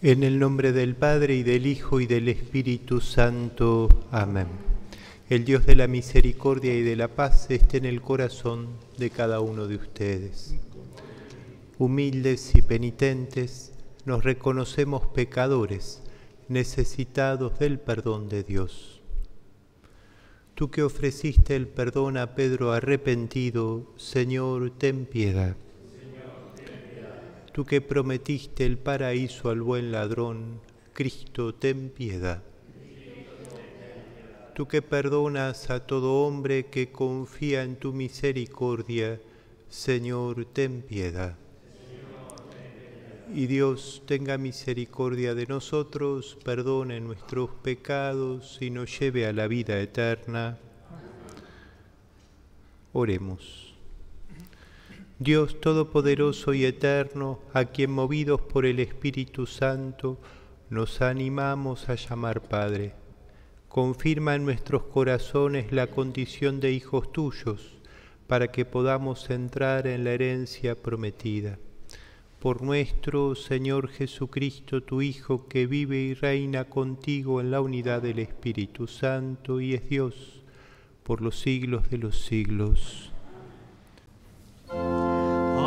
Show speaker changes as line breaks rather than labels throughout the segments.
En el nombre del Padre y del Hijo y del Espíritu Santo. Amén. El Dios de la misericordia y de la paz esté en el corazón de cada uno de ustedes. Humildes y penitentes, nos reconocemos pecadores, necesitados del perdón de Dios. Tú que ofreciste el perdón a Pedro arrepentido, Señor, ten piedad. Tú que prometiste el paraíso al buen ladrón, Cristo, ten piedad. Tú que perdonas a todo hombre que confía en tu misericordia, Señor, ten piedad. Y Dios tenga misericordia de nosotros, perdone nuestros pecados y nos lleve a la vida eterna. Oremos. Dios Todopoderoso y Eterno, a quien movidos por el Espíritu Santo nos animamos a llamar Padre, confirma en nuestros corazones la condición de hijos tuyos, para que podamos entrar en la herencia prometida. Por nuestro Señor Jesucristo, tu Hijo, que vive y reina contigo en la unidad del Espíritu Santo y es Dios, por los siglos de los siglos.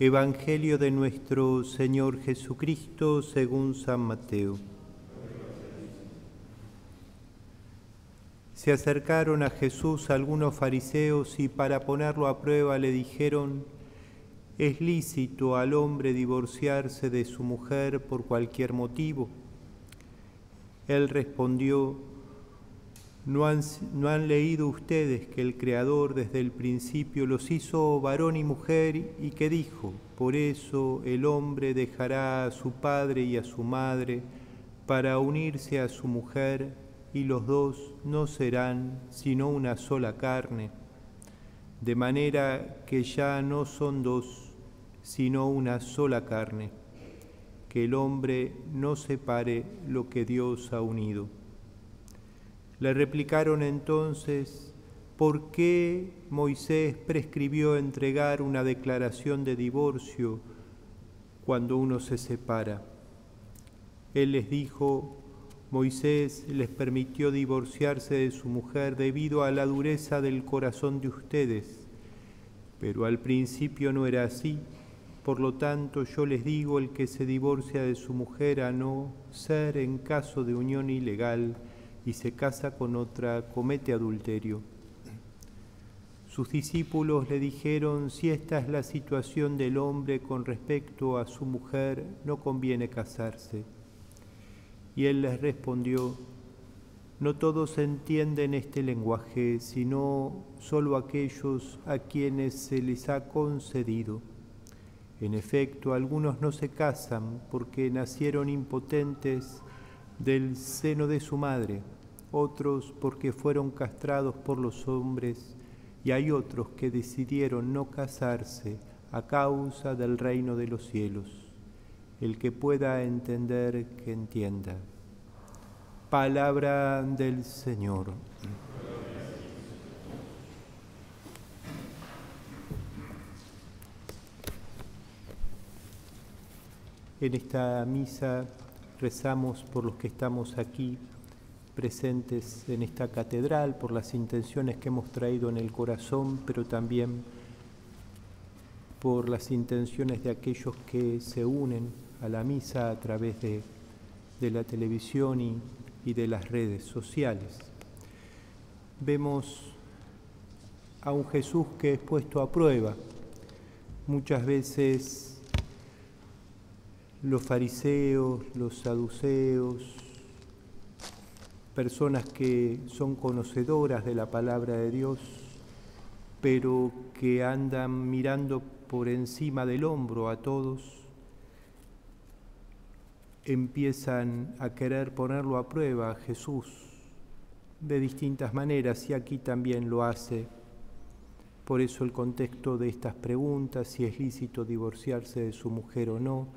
Evangelio de nuestro Señor Jesucristo según San Mateo. Se acercaron a Jesús algunos fariseos y para ponerlo a prueba le dijeron, ¿es lícito al hombre divorciarse de su mujer por cualquier motivo? Él respondió, ¿No han, ¿No han, leído ustedes que el Creador desde el principio los hizo varón y mujer y que dijo, por eso el hombre dejará a su padre y a su madre para unirse a su mujer y los dos no serán sino una sola carne, de manera que ya no son dos, sino una sola carne, que el hombre no separe lo que Dios ha unido. Le replicaron entonces, ¿por qué Moisés prescribió entregar una declaración de divorcio cuando uno se separa? Él les dijo, Moisés les permitió divorciarse de su mujer debido a la dureza del corazón de ustedes, pero al principio no era así. Por lo tanto, yo les digo, el que se divorcia de su mujer a no ser en caso de unión ilegal, y se casa con otra, comete adulterio. Sus discípulos le dijeron, si esta es la situación del hombre con respecto a su mujer, no conviene casarse. Y él les respondió, no todos entienden este lenguaje, sino solo aquellos a quienes se les ha concedido. En efecto, algunos no se casan porque nacieron impotentes del seno de su madre, otros porque fueron castrados por los hombres, y hay otros que decidieron no casarse a causa del reino de los cielos. El que pueda entender, que entienda. Palabra del Señor. En esta misa rezamos por los que estamos aquí presentes en esta catedral, por las intenciones que hemos traído en el corazón, pero también por las intenciones de aquellos que se unen a la misa a través de, la televisión y de las redes sociales. Vemos a un Jesús que es puesto a prueba. Muchas veces los fariseos, los saduceos, personas que son conocedoras de la palabra de Dios, pero que andan mirando por encima del hombro a todos, empiezan a querer ponerlo a prueba Jesús de distintas maneras y aquí también lo hace. Por eso el contexto de estas preguntas, si es lícito divorciarse de su mujer o no,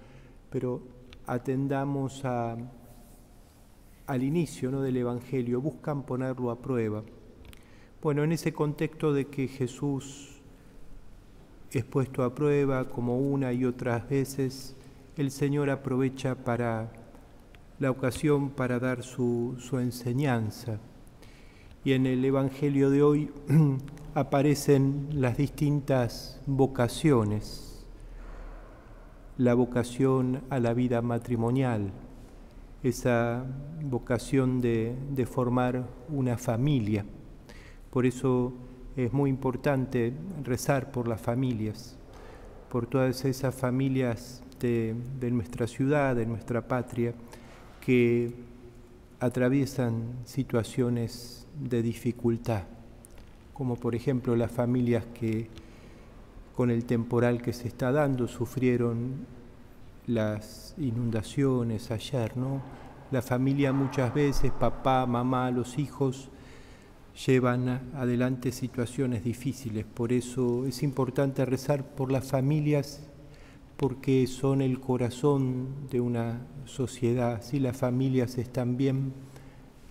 pero atendamos a, al inicio ¿no? del Evangelio, buscan ponerlo a prueba. Bueno, en ese contexto de que Jesús es puesto a prueba como una y otras veces, el Señor aprovecha para la ocasión para dar su, su enseñanza. Y en el Evangelio de hoy aparecen las distintas vocaciones, la vocación a la vida matrimonial, esa vocación de, de formar una familia. Por eso es muy importante rezar por las familias, por todas esas familias de, de, nuestra ciudad, de nuestra patria, que atraviesan situaciones de dificultad, como por ejemplo las familias que con el temporal que se está dando sufrieron las inundaciones ayer, ¿no? La familia muchas veces, papá, mamá, los hijos, llevan adelante situaciones difíciles. Por eso es importante rezar por las familias porque son el corazón de una sociedad. Si las familias están bien,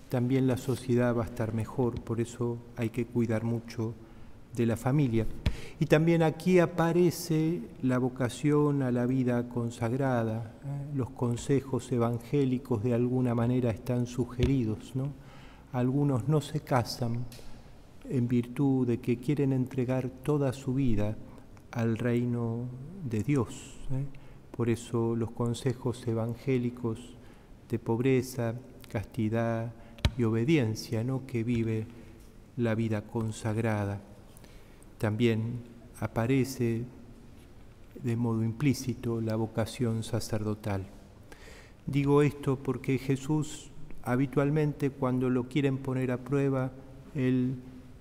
también la sociedad va a estar mejor. Por eso hay que cuidar mucho de la familia. Y también aquí aparece la vocación a la vida consagrada. ¿eh? Los consejos evangélicos de alguna manera están sugeridos, ¿no? algunos no se casan en virtud de que quieren entregar toda su vida al reino de Dios. ¿eh? Por eso los consejos evangélicos de pobreza, castidad y obediencia ¿no? que vive la vida consagrada. También aparece de modo implícito la vocación sacerdotal. Digo esto porque Jesús habitualmente cuando lo quieren poner a prueba, él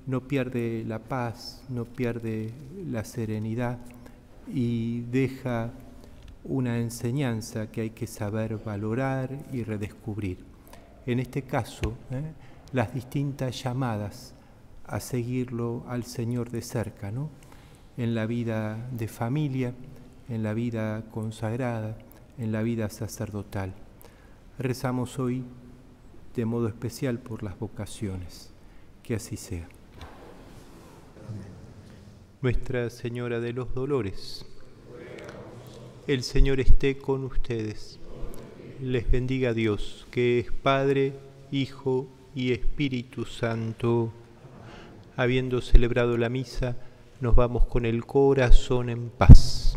no pierde la paz, no pierde la serenidad y deja una enseñanza que hay que saber valorar y redescubrir. En este caso, ¿eh? las distintas llamadas a seguirlo al Señor de cerca, ¿no? en la vida de familia, en la vida consagrada, en la vida sacerdotal. Rezamos hoy de modo especial por las vocaciones. Que así sea. Nuestra Señora de los Dolores, el Señor esté con ustedes. Les bendiga Dios, que es Padre, Hijo y Espíritu Santo. Habiendo celebrado la misa, nos vamos con el corazón en paz.